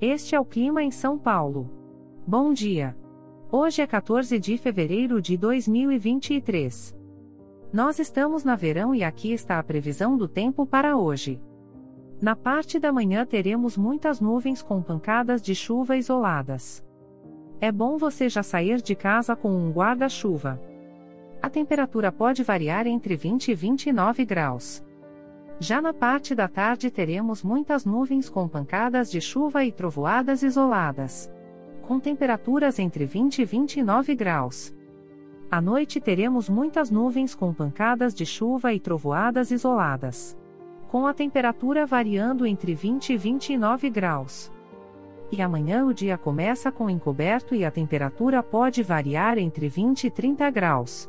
Este é o clima em São Paulo. Bom dia. Hoje é 14 de fevereiro de 2023. Nós estamos na verão e aqui está a previsão do tempo para hoje. Na parte da manhã teremos muitas nuvens com pancadas de chuva isoladas. É bom você já sair de casa com um guarda-chuva. A temperatura pode variar entre 20 e 29 graus. Já na parte da tarde teremos muitas nuvens com pancadas de chuva e trovoadas isoladas. Com temperaturas entre 20 e 29 graus. À noite teremos muitas nuvens com pancadas de chuva e trovoadas isoladas. Com a temperatura variando entre 20 e 29 graus. E amanhã o dia começa com encoberto e a temperatura pode variar entre 20 e 30 graus.